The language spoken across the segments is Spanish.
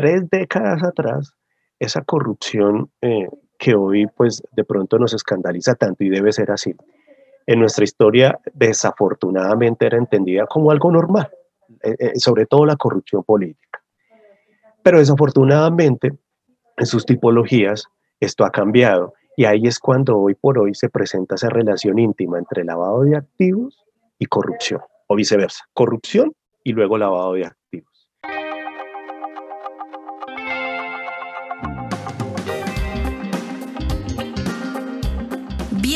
tres décadas atrás, esa corrupción eh, que hoy pues de pronto nos escandaliza tanto y debe ser así, en nuestra historia desafortunadamente era entendida como algo normal, eh, eh, sobre todo la corrupción política. Pero desafortunadamente en sus tipologías esto ha cambiado y ahí es cuando hoy por hoy se presenta esa relación íntima entre lavado de activos y corrupción, o viceversa, corrupción y luego lavado de activos.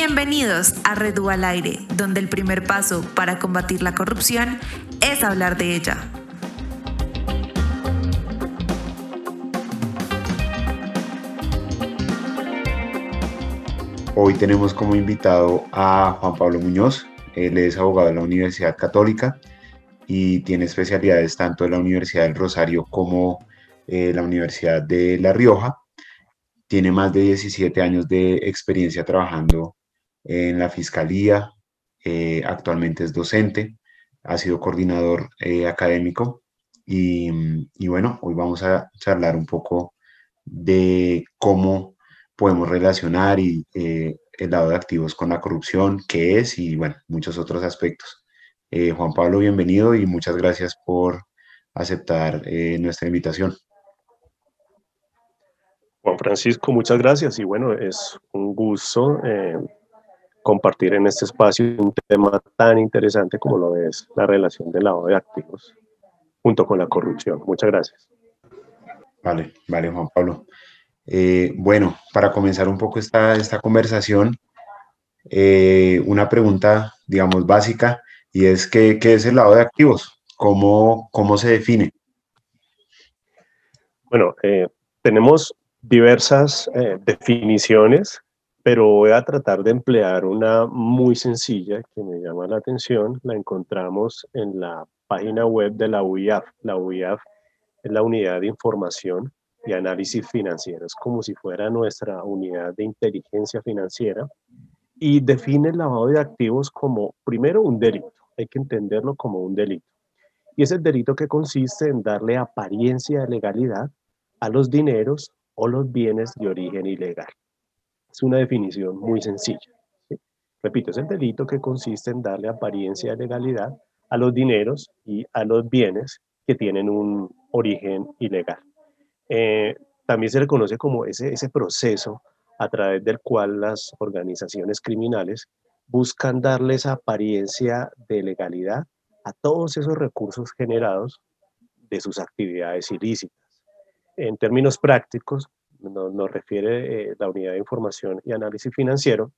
Bienvenidos a Redu al Aire, donde el primer paso para combatir la corrupción es hablar de ella. Hoy tenemos como invitado a Juan Pablo Muñoz. Él es abogado de la Universidad Católica y tiene especialidades tanto en la Universidad del Rosario como eh, la Universidad de La Rioja. Tiene más de 17 años de experiencia trabajando en la Fiscalía, eh, actualmente es docente, ha sido coordinador eh, académico y, bueno, hoy vamos a charlar un poco de cómo podemos relacionar y, eh, el lado de activos con la corrupción, qué es y bueno, muchos otros aspectos. Juan Pablo, bienvenido y muchas gracias por aceptar nuestra invitación. Juan Francisco, muchas gracias y bueno, es un gusto compartir en este espacio un tema tan interesante como lo es la relación del lavado de activos junto con la corrupción. Muchas gracias. Vale, vale, Juan Pablo. Eh, bueno, para comenzar un poco esta, esta conversación, eh, una pregunta, digamos, básica, y es ¿qué, qué es el lavado de activos? ¿Cómo, cómo se define? Bueno, eh, tenemos diversas definiciones pero voy a tratar de emplear una muy sencilla que me llama la atención. La encontramos en la página web de la UIAF. La UIAF es la unidad de información y análisis financiero. Es como si fuera nuestra unidad de inteligencia financiera y define el lavado de activos como, primero, un delito. Hay que entenderlo como un delito. Y es el delito que consiste en darle apariencia de legalidad a los dineros o los bienes de origen ilegal. Es una definición muy sencilla. Repito, es el delito que consiste en darle apariencia de legalidad a los dineros y a los bienes que tienen un origen ilegal. Eh, también se le conoce como ese, ese proceso a través del cual las organizaciones criminales buscan darle esa apariencia de legalidad a todos esos recursos generados de sus actividades ilícitas. En términos prácticos, nos, refiere eh, la unidad de información y análisis financiero,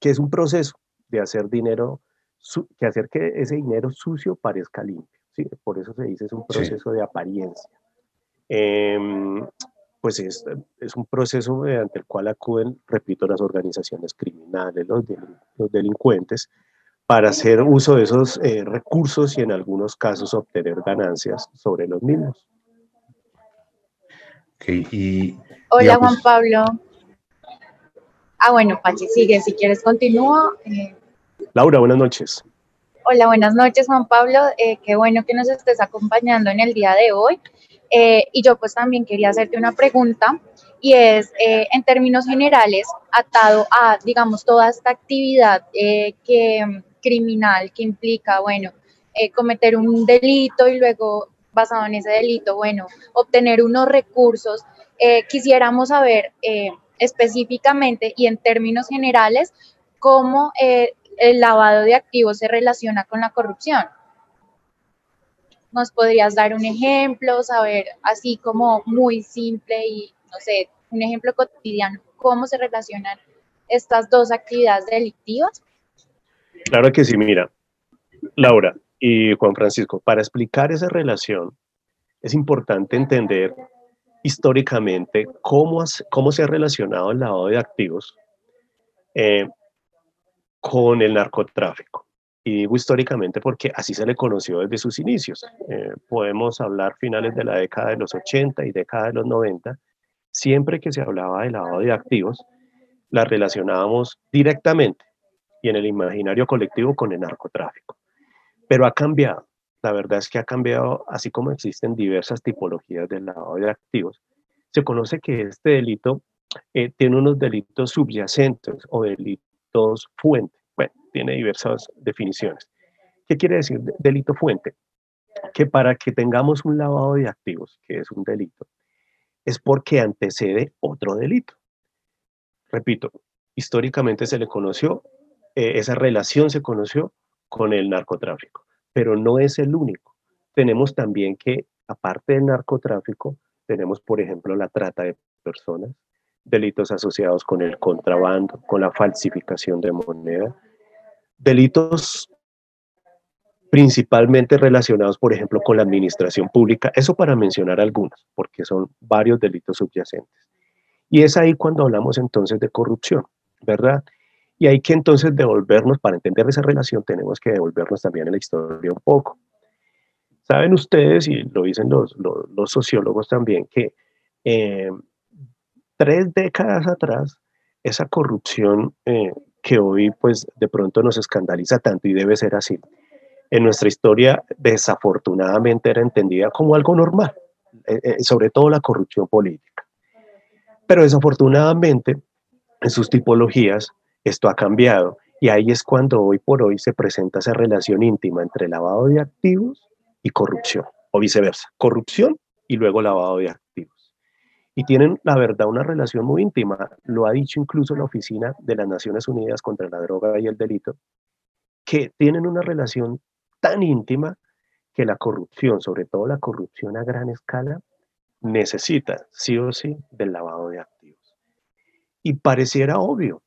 que es un proceso de hacer dinero, que hacer que ese dinero sucio parezca limpio. ¿sí? Por eso se dice es un proceso de apariencia. Em, pues es, es, un proceso mediante el cual acuden, repito, las organizaciones criminales, los, los delincuentes, para hacer uso de esos eh, recursos y en algunos casos obtener ganancias sobre los mismos. Y Hola Juan Pablo. Ah, bueno, Pachi, sigue, si quieres continúo. Eh. Laura, buenas noches. Hola, buenas noches Juan Pablo. Eh, qué bueno que nos estés acompañando en el día de hoy. Eh, y yo pues también quería hacerte una pregunta y es en términos generales atado a, digamos, toda esta actividad que, criminal que implica, bueno, cometer un delito y luego basado en ese delito, bueno, obtener unos recursos eh, quisiéramos saber eh, específicamente y en términos generales cómo eh, el lavado de activos se relaciona con la corrupción. ¿Nos podrías dar un ejemplo, saber así como muy simple y, no sé, un ejemplo cotidiano, cómo se relacionan estas dos actividades delictivas? Claro que sí, mira, Laura y Juan Francisco, para explicar esa relación es importante entender históricamente cómo, cómo se ha relacionado el lavado de activos eh, con el narcotráfico. Y digo históricamente porque así se le conoció desde sus inicios. Eh, podemos hablar finales de la década de los 80 y década de los 90. Siempre que se hablaba de lavado de activos, la relacionábamos directamente y en el imaginario colectivo con el narcotráfico. Pero ha cambiado. la verdad es que ha cambiado, así como existen diversas tipologías de lavado de activos, se conoce que este delito eh, tiene unos delitos subyacentes o delitos fuente. Bueno, tiene diversas definiciones. ¿Qué quiere decir delito fuente? Que para que tengamos un lavado de activos, que es un delito, es porque antecede otro delito. Repito, históricamente se le conoció, eh, esa relación se conoció con el narcotráfico, pero no es el único. Tenemos también que, aparte del narcotráfico, tenemos, por ejemplo, la trata de personas, delitos asociados con el contrabando, con la falsificación de moneda, delitos principalmente relacionados, por ejemplo, con la administración pública, eso para mencionar algunos, porque son varios delitos subyacentes. Y es ahí cuando hablamos entonces de corrupción, ¿verdad? Y hay que entonces devolvernos, para entender esa relación, tenemos que devolvernos también en la historia un poco. Saben ustedes, y lo dicen los, sociólogos también, que eh, tres décadas atrás, esa corrupción eh, que hoy pues de pronto nos escandaliza tanto y debe ser así, en nuestra historia desafortunadamente era entendida como algo normal, eh, eh, sobre todo la corrupción política. Pero desafortunadamente en sus tipologías esto ha cambiado y ahí es cuando hoy por hoy se presenta esa relación íntima entre lavado de activos y corrupción, o viceversa, corrupción y luego lavado de activos. Y tienen, la verdad, una relación muy íntima, lo ha dicho incluso la Oficina de las Naciones Unidas contra la Droga y el Delito, que tienen una relación tan íntima que la corrupción, sobre todo la corrupción a gran escala, necesita sí o sí del lavado de activos. Y pareciera obvio.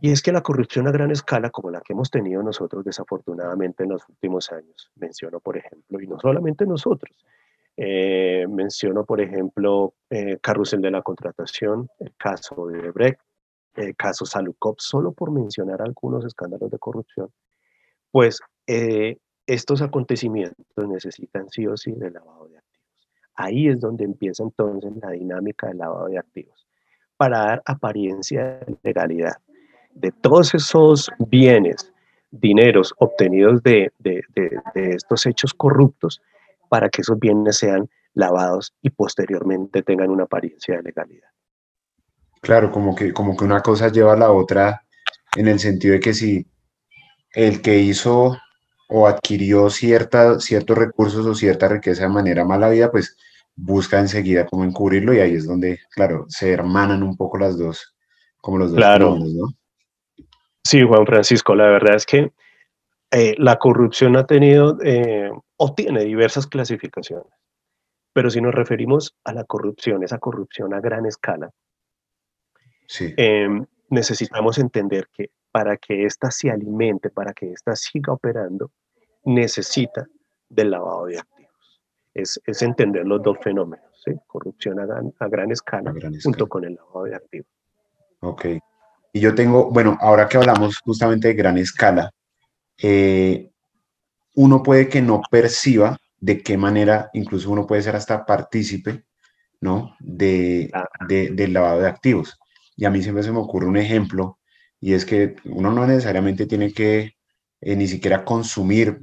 Y es que la corrupción a gran escala, como la que hemos tenido nosotros desafortunadamente en los últimos años, menciono por ejemplo, y no solamente nosotros, eh, menciono por ejemplo eh, Carrusel de la Contratación, el caso de Brecht, el caso Salucop, solo por mencionar algunos escándalos de corrupción, pues eh, estos acontecimientos necesitan sí o sí de lavado de activos. Ahí es donde empieza entonces la dinámica del lavado de activos, para dar apariencia de legalidad de todos esos bienes, dineros obtenidos de, de, estos hechos corruptos, para que esos bienes sean lavados y posteriormente tengan una apariencia de legalidad. Claro, como que, como que una cosa lleva a la otra en el sentido de que si el que hizo o adquirió cierta, ciertos recursos o cierta riqueza de manera mala vida, pues busca enseguida cómo encubrirlo y ahí es donde, claro, se hermanan un poco las dos, como los dos claro. ¿no? Sí, Juan Francisco, la verdad es que eh, la corrupción ha tenido eh, o tiene diversas clasificaciones, pero si nos referimos a la corrupción, esa corrupción a gran escala, em, necesitamos entender que para que ésta se alimente, para que ésta siga operando, necesita del lavado de activos. Es, entender los dos fenómenos, corrupción a gran, escala junto con el lavado de activos. Ok. Y yo tengo, bueno, ahora que hablamos justamente de gran escala, eh, uno puede que no perciba de qué manera, incluso uno puede ser hasta partícipe, ¿no? De, del lavado de activos. Y a mí siempre se me ocurre un ejemplo y es que uno no necesariamente tiene que eh, ni siquiera consumir,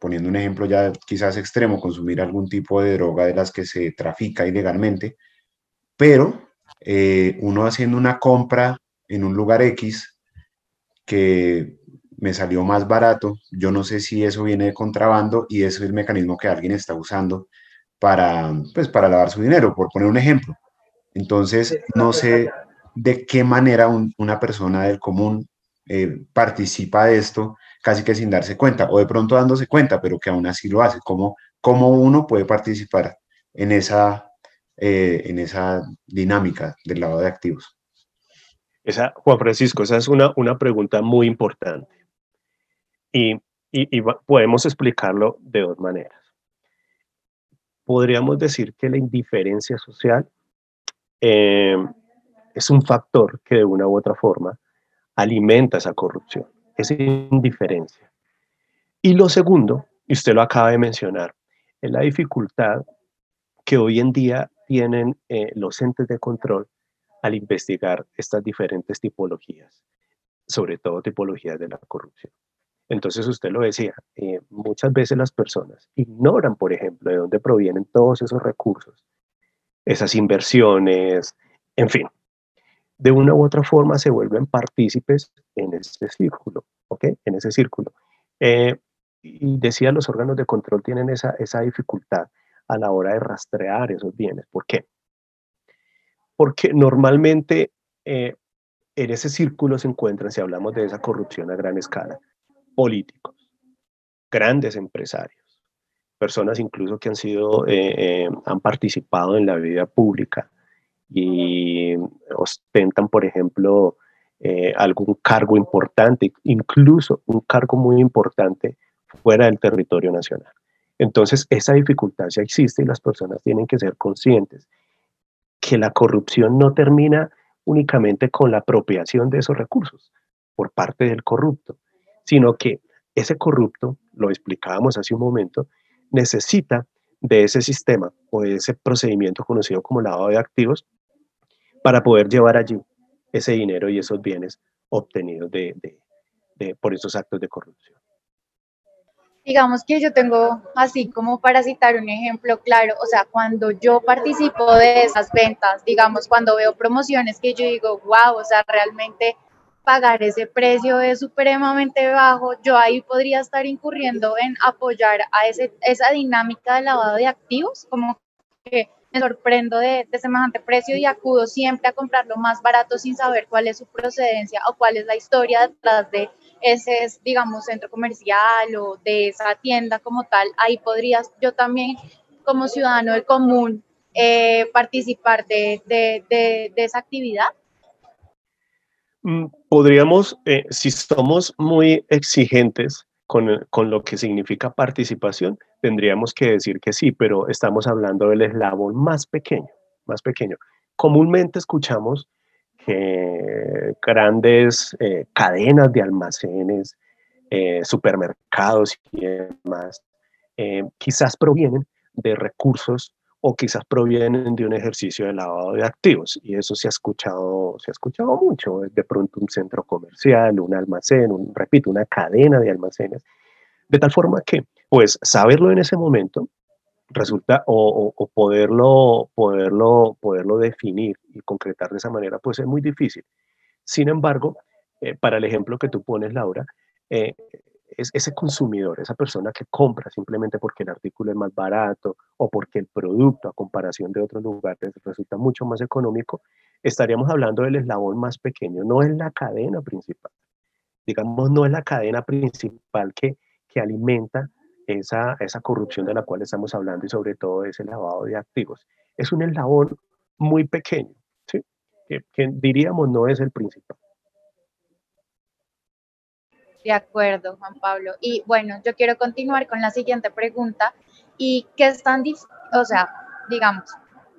poniendo un ejemplo ya quizás extremo, consumir algún tipo de droga de las que se trafica ilegalmente, pero eh, uno haciendo una compra en un lugar X que me salió más barato, yo no sé si eso viene de contrabando y eso es el mecanismo que alguien está usando para, pues, para lavar su dinero, por poner un ejemplo. Entonces, no sé de qué manera una persona del común eh, participa de esto casi que sin darse cuenta, o de pronto dándose cuenta, pero que aún así lo hace. ¿Cómo, cómo uno puede participar en esa, eh, en esa dinámica del lavado de activos? Juan Francisco, esa es una, una pregunta muy importante. Y, y, podemos explicarlo de dos maneras. Podríamos decir que la indiferencia social eh, es un factor que de una u otra forma alimenta esa corrupción, esa indiferencia. Y lo segundo, y usted lo acaba de mencionar, es la dificultad que hoy en día tienen eh, los entes de control al investigar estas diferentes tipologías, sobre todo tipologías de la corrupción. Entonces usted lo decía, eh, muchas veces las personas ignoran, por ejemplo, de dónde provienen todos esos recursos, esas inversiones, en fin. De una u otra forma se vuelven partícipes en ese círculo, ¿ok? En ese círculo. Eh, y decía, los órganos de control tienen esa, esa dificultad a la hora de rastrear esos bienes. ¿Por qué? Porque normalmente eh, en ese círculo se encuentran, si hablamos de esa corrupción a gran escala, políticos, grandes empresarios, personas incluso que han sido, eh, eh, han participado en la vida pública y ostentan, por ejemplo, algún cargo importante, incluso un cargo muy importante fuera del territorio nacional. Entonces, esa dificultad ya existe y las personas tienen que ser conscientes que la corrupción no termina únicamente con la apropiación de esos recursos por parte del corrupto, sino que ese corrupto, lo explicábamos hace un momento, necesita de ese sistema o de ese procedimiento conocido como lavado de activos para poder llevar allí ese dinero y esos bienes obtenidos de, por esos actos de corrupción. Digamos que yo tengo así como para citar un ejemplo claro, o sea, cuando yo participo de esas ventas, digamos, cuando veo promociones que yo digo, wow, o sea, realmente pagar ese precio es supremamente bajo, yo ahí podría estar incurriendo en apoyar a ese, esa dinámica de lavado de activos, como que me sorprendo de, de, semejante precio y acudo siempre a comprarlo más barato sin saber cuál es su procedencia o cuál es la historia detrás de ese, digamos, centro comercial o de esa tienda como tal. Ahí podrías yo también, como ciudadano del común, eh, participar de, de, de, de esa actividad. Mm, podríamos, eh, si somos muy exigentes con, con, lo que significa participación, tendríamos que decir que sí, pero estamos hablando del eslabón más pequeño, más pequeño. Comúnmente escuchamos que grandes eh, cadenas de almacenes, eh, supermercados y demás, quizás provienen de recursos o quizás provienen de un ejercicio de lavado de activos. Y eso se ha escuchado, se ha escuchado mucho, de pronto un centro comercial, un almacén, repito, una cadena de almacenes, de tal forma que, pues, saberlo en ese momento resulta, o, poderlo, poderlo, poderlo definir y concretar de esa manera, pues es muy difícil. Sin embargo, eh, para el ejemplo que tú pones, Laura, eh, es ese consumidor, esa persona que compra simplemente porque el artículo es más barato o porque el producto a comparación de otros lugares resulta mucho más económico, estaríamos hablando del eslabón más pequeño, no es la cadena principal. Digamos, no es la cadena principal que, que alimenta esa, esa corrupción de la cual estamos hablando y sobre todo ese lavado de activos. Es un eslabón muy pequeño, ¿sí? que, diríamos no es el principal. De acuerdo, Juan Pablo. Y bueno, yo quiero continuar con la siguiente pregunta. ¿Y qué es tan difícil, o sea, digamos,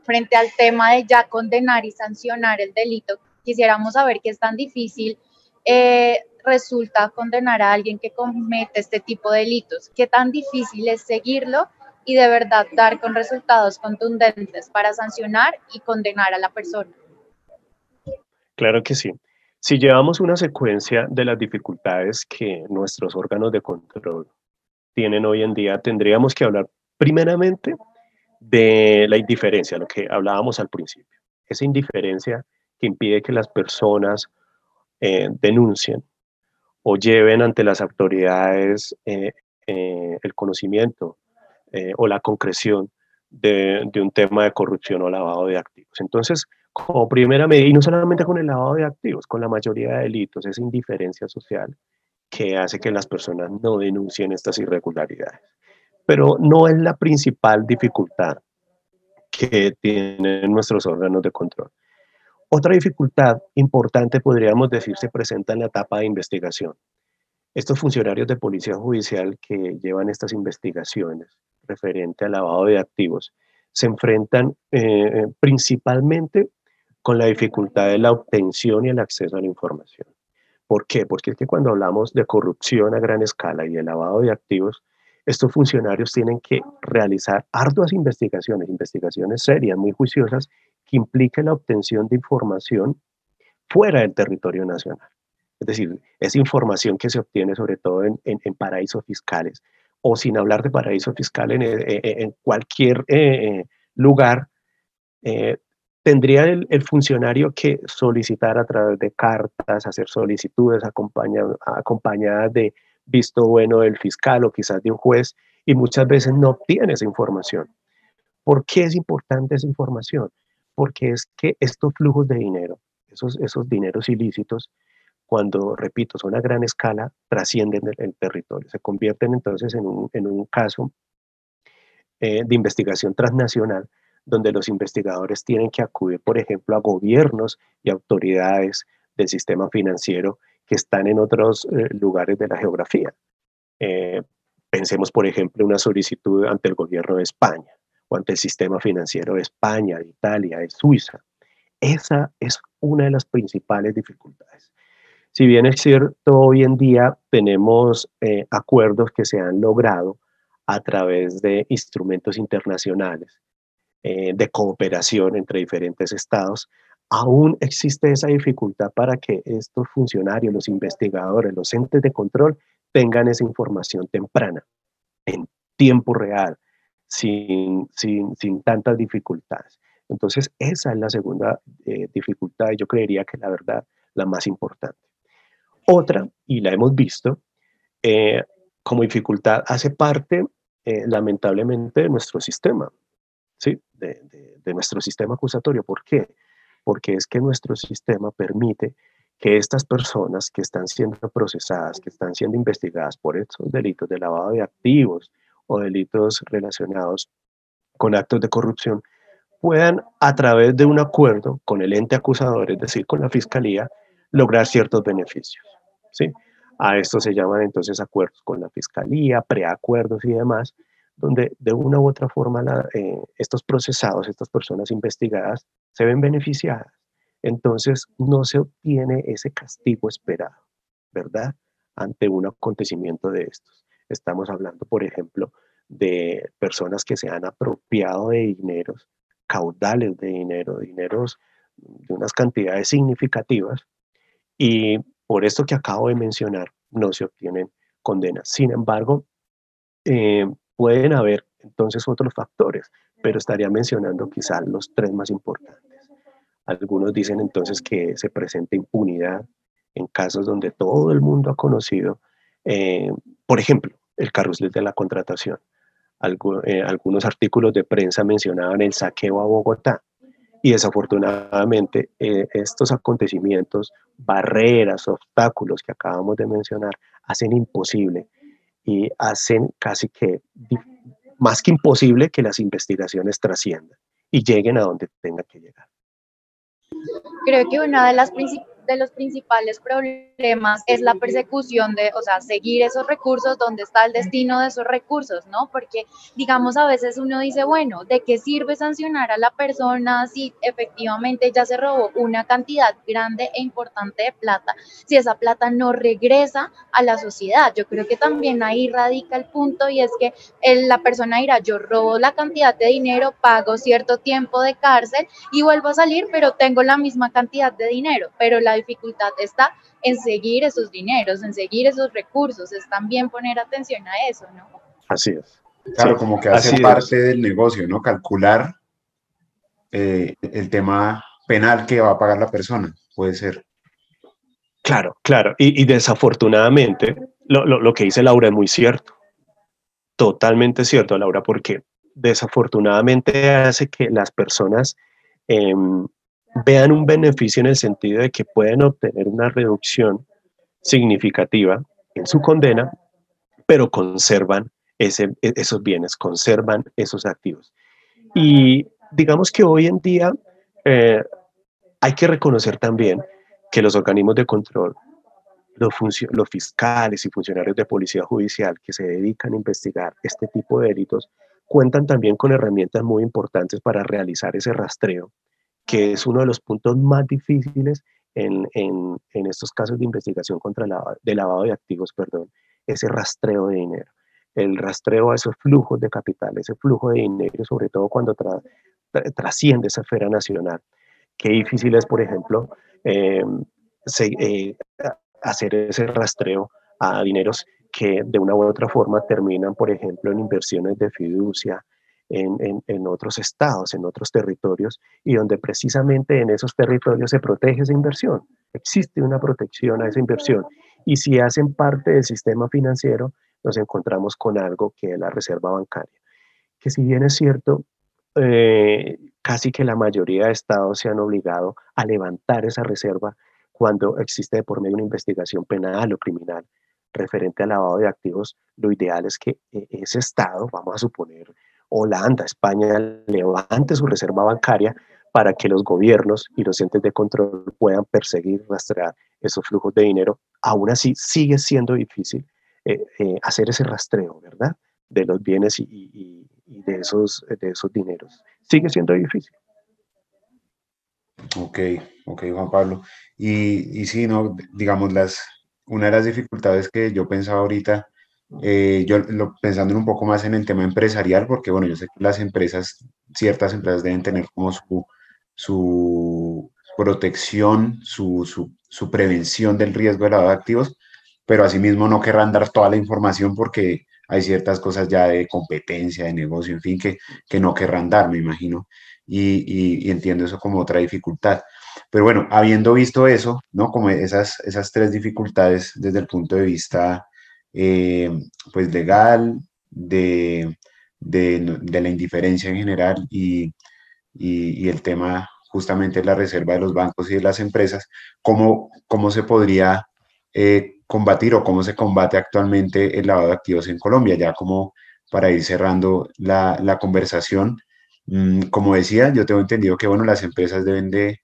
frente al tema de ya condenar y sancionar el delito, quisiéramos saber qué es tan difícil eh, resulta condenar a alguien que comete este tipo de delitos? ¿Qué tan difícil es seguirlo y de verdad dar con resultados contundentes para sancionar y condenar a la persona? Claro que sí. Si llevamos una secuencia de las dificultades que nuestros órganos de control tienen hoy en día, tendríamos que hablar primeramente de la indiferencia, lo que hablábamos al principio. Esa indiferencia que impide que las personas eh, denuncien o lleven ante las autoridades eh, eh, el conocimiento o la concreción de, de un tema de corrupción o lavado de activos. Entonces, como primera medida, y no solamente con el lavado de activos, con la mayoría de delitos, esa indiferencia social que hace que las personas no denuncien estas irregularidades. Pero no es la principal dificultad que tienen nuestros órganos de control. Otra dificultad importante, podríamos decir, se presenta en la etapa de investigación. Estos funcionarios de policía judicial que llevan estas investigaciones referente al lavado de activos se enfrentan eh, principalmente con la dificultad de la obtención y el acceso a la información. ¿Por qué? Porque es que cuando hablamos de corrupción a gran escala y de lavado de activos, estos funcionarios tienen que realizar arduas investigaciones, investigaciones serias, muy juiciosas, que impliquen la obtención de información fuera del territorio nacional. es decir, es información que se obtiene sobre todo en, paraísos fiscales, o sin hablar de paraísos fiscales en, cualquier lugar, tendría el, funcionario que solicitar a través de cartas, hacer solicitudes acompañadas de visto bueno del fiscal o quizás de un juez, y muchas veces no obtiene esa información. ¿Por qué es importante esa información? Porque es que estos flujos de dinero, esos, esos dineros ilícitos, cuando, repito, son a gran escala, trascienden el, territorio, se convierten entonces en un, caso eh, de investigación transnacional donde los investigadores tienen que acudir, por ejemplo, a gobiernos y autoridades del sistema financiero que están en otros eh, lugares de la geografía. Eh, pensemos, por ejemplo, una solicitud ante el gobierno de España o ante el sistema financiero de España, de Italia, de Suiza. Esa es una de las principales dificultades. Si bien es cierto, hoy en día tenemos eh, acuerdos que se han logrado a través de instrumentos internacionales de cooperación entre diferentes estados, aún existe esa dificultad para que estos funcionarios, los investigadores, los entes de control tengan esa información temprana, en tiempo real, sin, sin, sin tantas dificultades. Entonces, esa es la segunda eh, dificultad yo creería que la verdad la más importante. Otra, y la hemos visto, eh, como dificultad hace parte, eh, lamentablemente, de nuestro sistema, ¿sí? De, de, de, nuestro sistema acusatorio. ¿Por qué? porque es que nuestro sistema permite que estas personas que están siendo procesadas, que están siendo investigadas por estos delitos de lavado de activos o delitos relacionados con actos de corrupción, puedan a través de un acuerdo con el ente acusador, es decir, con la fiscalía, lograr ciertos beneficios. ¿sí? A esto se llaman entonces acuerdos con la fiscalía, preacuerdos y demás, donde de una u otra forma eh, estos procesados, estas personas investigadas, se ven beneficiadas. Entonces no se obtiene ese castigo esperado, ¿verdad? Ante un acontecimiento de estos. Estamos hablando, por ejemplo, de personas que se han apropiado de dineros, caudales de dinero, dineros de unas cantidades significativas, y por esto que acabo de mencionar, no se obtienen condenas. Sin embargo, eh, Pueden haber entonces otros factores, pero estaría mencionando quizás los tres más importantes. Algunos dicen entonces que se presenta impunidad en casos donde todo el mundo ha conocido, eh, por ejemplo, el carrusel de la contratación. Eh, algunos artículos de prensa mencionaban el saqueo a Bogotá y desafortunadamente eh, estos acontecimientos, barreras, obstáculos que acabamos de mencionar, hacen imposible y hacen casi que más que imposible que las investigaciones trasciendan y lleguen a donde tengan que llegar. Creo que una de las principales de los principales problemas es la persecución de, o sea, seguir esos recursos, donde está el destino de esos recursos, ¿no? Porque, digamos, a veces uno dice, bueno, ¿de qué sirve sancionar a la persona si efectivamente ya se robó una cantidad grande e importante de plata, si esa plata no regresa a la sociedad? Yo creo que también ahí radica el punto y es que la persona dirá, yo robo la cantidad de dinero, pago cierto tiempo de cárcel y vuelvo a salir, pero tengo la misma cantidad de dinero, pero la dificultad está en seguir esos dineros, en seguir esos recursos, es también poner atención a eso, ¿no? Así es. Claro, como que hace parte del negocio, ¿no? Calcular eh, el tema penal que va a pagar la persona, puede ser. Claro, claro. Y, desafortunadamente, lo, que dice Laura es muy cierto. Totalmente cierto, Laura, porque desafortunadamente hace que las personas em, vean un beneficio en el sentido de que pueden obtener una reducción significativa en su condena, pero conservan e, esos bienes, conservan esos activos. Y digamos que hoy en día eh, hay que reconocer también que los organismos de control, los fiscales y funcionarios de policía judicial que se dedican a investigar este tipo de delitos, cuentan también con herramientas muy importantes para realizar ese rastreo que es uno de los puntos más difíciles en, en, estos casos de investigación contra de lavado de activos, perdón, ese rastreo de dinero, el rastreo a esos flujos de capital, ese flujo de dinero, sobre todo cuando trasciende esa esfera nacional. Qué difícil es, por ejemplo, eh, eh, hacer ese rastreo a dineros que de una u otra forma terminan, por ejemplo, en inversiones de fiducia, en, en, otros estados, en otros territorios, y donde precisamente en esos territorios se protege esa inversión. Existe una protección a esa inversión. Y si hacen parte del sistema financiero, nos encontramos con algo que es la reserva bancaria, que si bien es cierto, eh, casi que la mayoría de estados se han obligado a levantar esa reserva cuando existe por medio una investigación penal o criminal referente al lavado de activos, lo ideal es que eh, ese estado, vamos a suponer Holanda, España, levante su reserva bancaria para que los gobiernos y los entes de control puedan perseguir, rastrear esos flujos de dinero. Aún así, sigue siendo difícil eh, eh, hacer ese rastreo, ¿verdad? De los bienes y, de, esos, de esos dineros. Sigue siendo difícil. Ok, ok, Juan Pablo. Y, y sí, no, digamos, las, una de las dificultades que yo pensaba ahorita, eh, yo lo, pensando un poco más en el tema empresarial, porque bueno, yo sé que las empresas, ciertas empresas deben tener como su, su protección, su, su, su prevención del riesgo de lavado de activos, pero asimismo no querrán dar toda la información porque hay ciertas cosas ya de competencia, de negocio, en fin, que, que no querrán dar, me imagino, y, y entiendo eso como otra dificultad. Pero bueno, habiendo visto eso, ¿no? Como esas, esas tres dificultades desde el punto de vista, eh, pues, legal, de, de, la indiferencia en general y, y, el tema justamente de la reserva de los bancos y de las empresas, ¿cómo, cómo se podría eh, combatir o cómo se combate actualmente el lavado de activos en Colombia? Ya como para ir cerrando la, la conversación, mm, como decía, yo tengo entendido que, bueno, las empresas deben de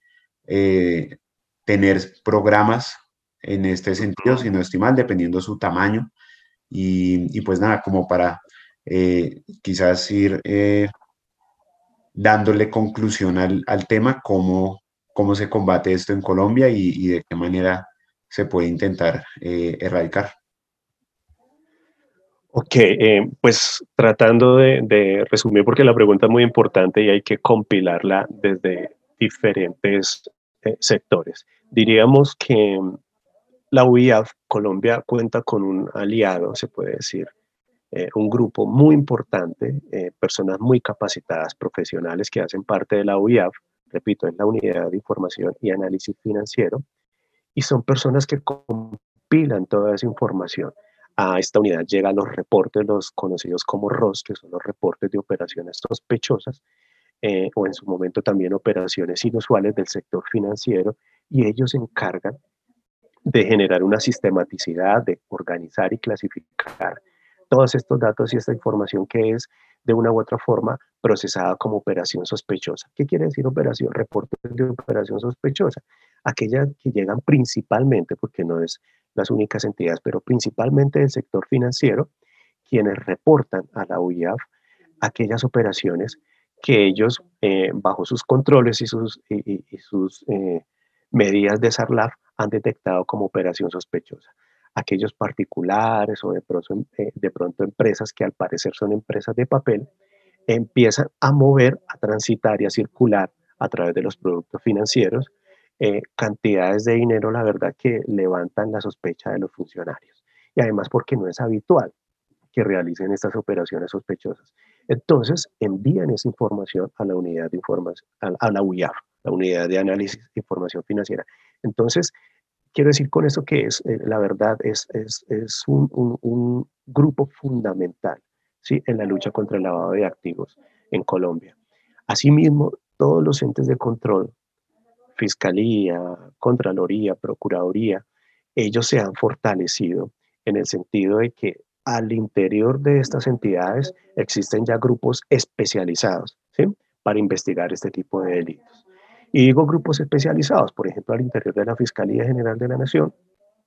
eh, tener programas en este sentido, si no estimar, dependiendo su tamaño. Y, pues nada, como para eh, quizás ir eh, dándole conclusión al, tema, cómo, cómo se combate esto en Colombia y, de qué manera se puede intentar erradicar. Ok, pues tratando de, resumir, porque la pregunta es muy importante y hay que compilarla desde diferentes eh, sectores. Diríamos que la UIAF Colombia cuenta con un aliado, se puede decir, eh, un grupo muy importante, eh, personas muy capacitadas, profesionales que hacen parte de la UIAF, repito, es la Unidad de Información y Análisis Financiero, y son personas que compilan toda esa información. A esta unidad llegan los reportes, los conocidos como ROS, que son los reportes de operaciones sospechosas, eh, o en su momento también operaciones inusuales del sector financiero y ellos se encargan de generar una sistematicidad, de organizar y clasificar todos estos datos y esta información que es de una u otra forma procesada como operación sospechosa. ¿Qué quiere decir operación? Reportes de operación sospechosa. Aquellas que llegan principalmente, porque no es las únicas entidades, pero principalmente del sector financiero, quienes reportan a la UIAF aquellas operaciones que ellos, eh, bajo sus controles y sus, y, sus eh, medidas de SARLAF, han detectado como operación sospechosa. Aquellos particulares o de pronto, eh, de pronto empresas que al parecer son empresas de papel, empiezan a mover, a transitar y a circular a través de los productos financieros cantidades de dinero, la verdad, que levantan la sospecha de los funcionarios. Y además porque no es habitual que realicen estas operaciones sospechosas. Entonces, envían esa información a la unidad de información, a, la UIAF, la unidad de análisis de información financiera. Entonces, quiero decir con eso que es, eh, la verdad, es, es, es un, un, grupo fundamental ¿sí? en la lucha contra el lavado de activos en Colombia. Asimismo, todos los entes de control, Fiscalía, Contraloría, Procuraduría, ellos se han fortalecido en el sentido de que al interior de estas entidades existen ya grupos especializados ¿sí? para investigar este tipo de delitos. Y digo grupos especializados, por ejemplo, al interior de la Fiscalía General de la Nación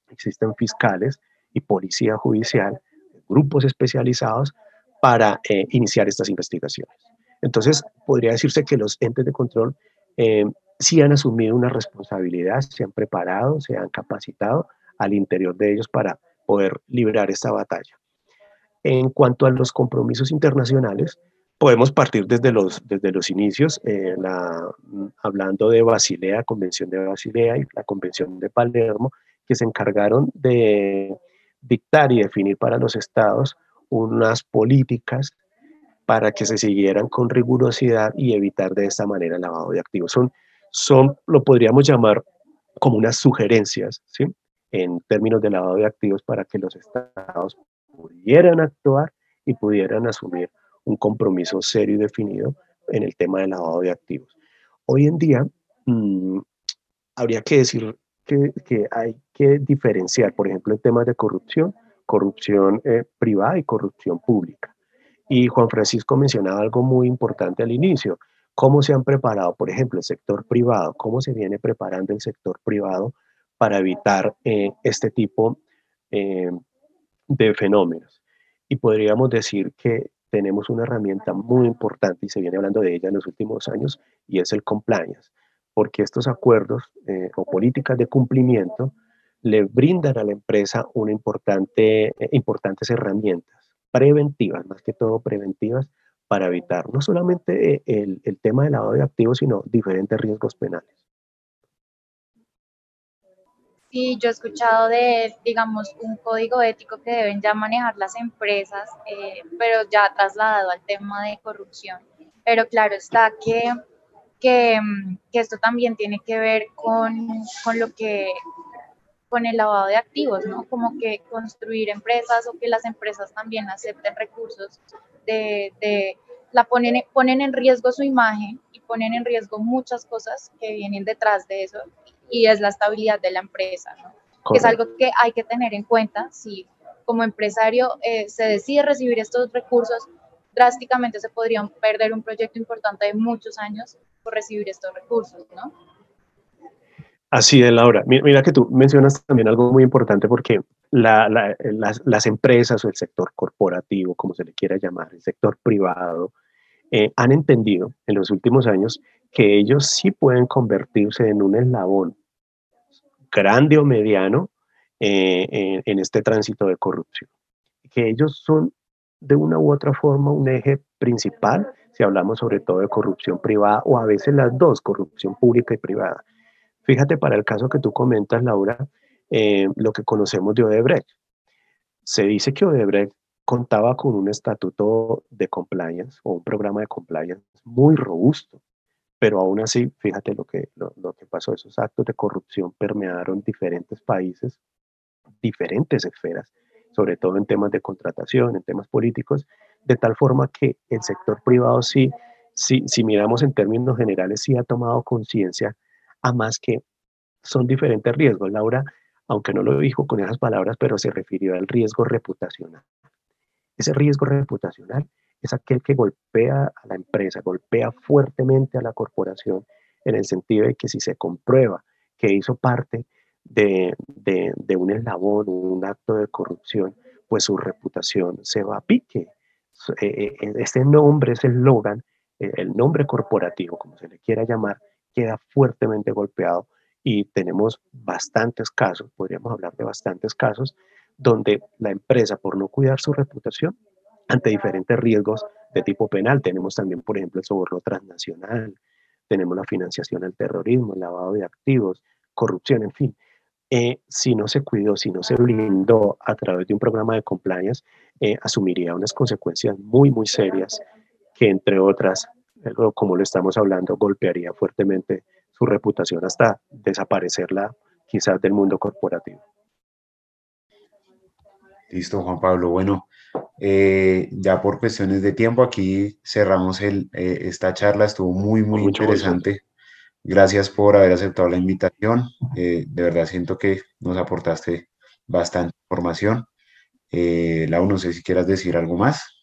existen fiscales y policía judicial, grupos especializados para eh, iniciar estas investigaciones. Entonces, podría decirse que los entes de control eh, sí han asumido una responsabilidad, se han preparado, se han capacitado al interior de ellos para poder librar esta batalla. En cuanto a los compromisos internacionales, podemos partir desde los, desde los inicios, eh, la, hablando de Basilea, Convención de Basilea y la Convención de Palermo, que se encargaron de dictar y definir para los estados unas políticas para que se siguieran con rigurosidad y evitar de esta manera el lavado de activos. Son, son lo podríamos llamar como unas sugerencias, ¿sí? En términos de lavado de activos para que los estados pudieran actuar y pudieran asumir un compromiso serio y definido en el tema del lavado de activos. Hoy en día, mm, habría que decir que, que, hay que diferenciar, por ejemplo, en temas de corrupción, corrupción eh, privada y corrupción pública. Y Juan Francisco mencionaba algo muy importante al inicio, cómo se han preparado, por ejemplo, el sector privado, cómo se viene preparando el sector privado para evitar eh, este tipo eh, de fenómenos. Y podríamos decir que tenemos una herramienta muy importante y se viene hablando de ella en los últimos años y es el compliance, porque estos acuerdos eh, o políticas de cumplimiento le brindan a la empresa una importante, importantes herramientas preventivas, más que todo preventivas, para evitar no solamente eh, el, el tema del lavado de activos, sino diferentes riesgos penales. Sí, yo he escuchado de, digamos, un código ético que deben ya manejar las empresas, eh, pero ya trasladado al tema de corrupción. Pero claro está que, que, que esto también tiene que ver con, con, lo que con el lavado de activos, ¿no? Como que construir empresas o que las empresas también acepten recursos de, de la ponen, ponen en riesgo su imagen y ponen en riesgo muchas cosas que vienen detrás de eso y es la estabilidad de la empresa. Que es algo que hay que tener en cuenta si como empresario eh, se decide recibir estos recursos, drásticamente se podría perder un proyecto importante de muchos años por recibir estos recursos, ¿no? Así es, Laura. Mira, que tú mencionas también algo muy importante porque las, las, empresas o el sector corporativo, como se le quiera llamar, el sector privado, eh, han entendido en los últimos años que ellos sí pueden convertirse en un eslabón grande o mediano eh, en, este tránsito de corrupción. Que ellos son de una u otra forma un eje principal si hablamos sobre todo de corrupción privada o a veces las dos, corrupción pública y privada Fíjate para el caso que tú comentas, Laura, eh, lo que conocemos de Odebrecht. Se dice que Odebrecht contaba con un estatuto de compliance o un programa de compliance muy robusto, pero aún así, fíjate lo que, lo, lo que pasó, esos actos de corrupción permearon diferentes países, diferentes esferas, sobre todo en temas de contratación, en temas políticos, de tal forma que el sector privado sí, sí si miramos en términos generales, sí ha tomado conciencia a más que son diferentes riesgos. Laura, aunque no lo dijo con esas palabras, pero se refirió al riesgo reputacional. Ese riesgo reputacional es aquel que golpea a la empresa, golpea fuertemente a la corporación en el sentido de que si se comprueba que hizo parte de, un eslabón, un acto de corrupción, pues su reputación se va a pique. Este nombre, ese eslogan, el nombre corporativo, como se le quiera llamar, queda fuertemente golpeado y tenemos bastantes casos, podríamos hablar de bastantes casos, donde la empresa, por no cuidar su reputación, ante diferentes riesgos de tipo penal, tenemos también, por ejemplo, el soborno transnacional, tenemos la financiación al terrorismo, el lavado de activos, corrupción, en fin. Eh, si no se cuidó, si no se blindó a través de un programa de compliance, eh, asumiría unas consecuencias muy, muy serias que, entre otras, como lo estamos hablando, golpearía fuertemente su reputación hasta desaparecerla quizás del mundo corporativo. Listo, Juan Pablo. Bueno, eh, ya por cuestiones de tiempo, aquí cerramos el, eh, esta charla. Estuvo muy, muy interesante. Gracias por haber aceptado la invitación. Eh, de verdad siento que nos aportaste bastante información. Lau, no sé si quieras decir algo más.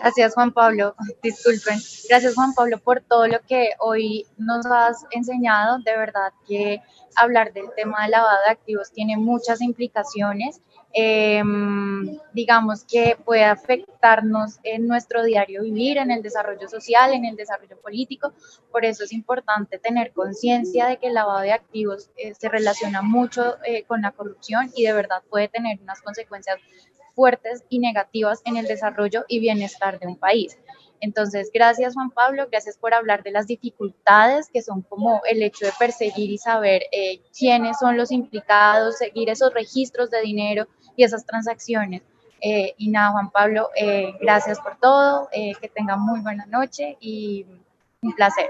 Gracias Juan Pablo, disculpen. Gracias Juan Pablo por todo lo que hoy nos has enseñado. De verdad que hablar del tema del lavado de activos tiene muchas implicaciones. Em, digamos que puede afectarnos en nuestro diario vivir, en el desarrollo social, en el desarrollo político. Por eso es importante tener conciencia de que el lavado de activos eh, se relaciona mucho eh, con la corrupción y de verdad puede tener unas consecuencias fuertes y negativas en el desarrollo y bienestar de un país. Entonces, gracias Juan Pablo, gracias por hablar de las dificultades que son como el hecho de perseguir y saber eh, quiénes son los implicados, seguir esos registros de dinero y esas transacciones. Eh, y nada, Juan Pablo, eh, gracias por todo, que tengan muy buena noche y un placer.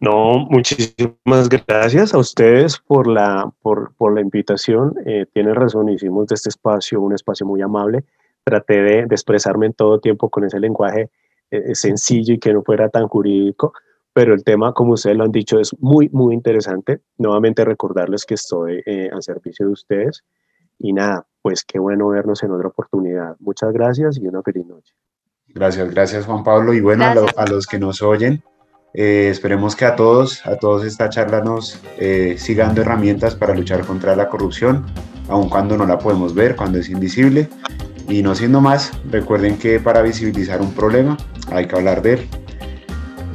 No, muchísimas gracias a ustedes por la, por, por la invitación. Eh, tienen razón, hicimos de este espacio un espacio muy amable. Traté de, expresarme en todo tiempo con ese lenguaje eh, sencillo y que no fuera tan jurídico, pero el tema, como ustedes lo han dicho, es muy, muy interesante. Nuevamente recordarles que estoy eh, al servicio de ustedes. Y nada, pues qué bueno vernos en otra oportunidad. Muchas gracias y una feliz noche. Gracias, gracias Juan Pablo. Y bueno, a los que nos oyen, eh, esperemos que a todos, a todos esta charla nos eh, sigan dando herramientas para luchar contra la corrupción, aun cuando no la podemos ver, cuando es invisible. Y no siendo más, recuerden que para visibilizar un problema hay que hablar de él.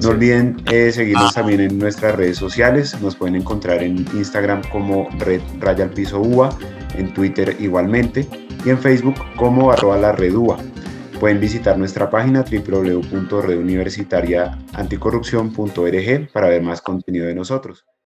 No olviden eh, seguirnos también en nuestras redes sociales. Nos pueden encontrar en Instagram como Red Raya al Piso UA, en Twitter igualmente y en Facebook como arroba la red UA. Pueden visitar nuestra página www.reduniversitariaanticorrupción.org para ver más contenido de nosotros.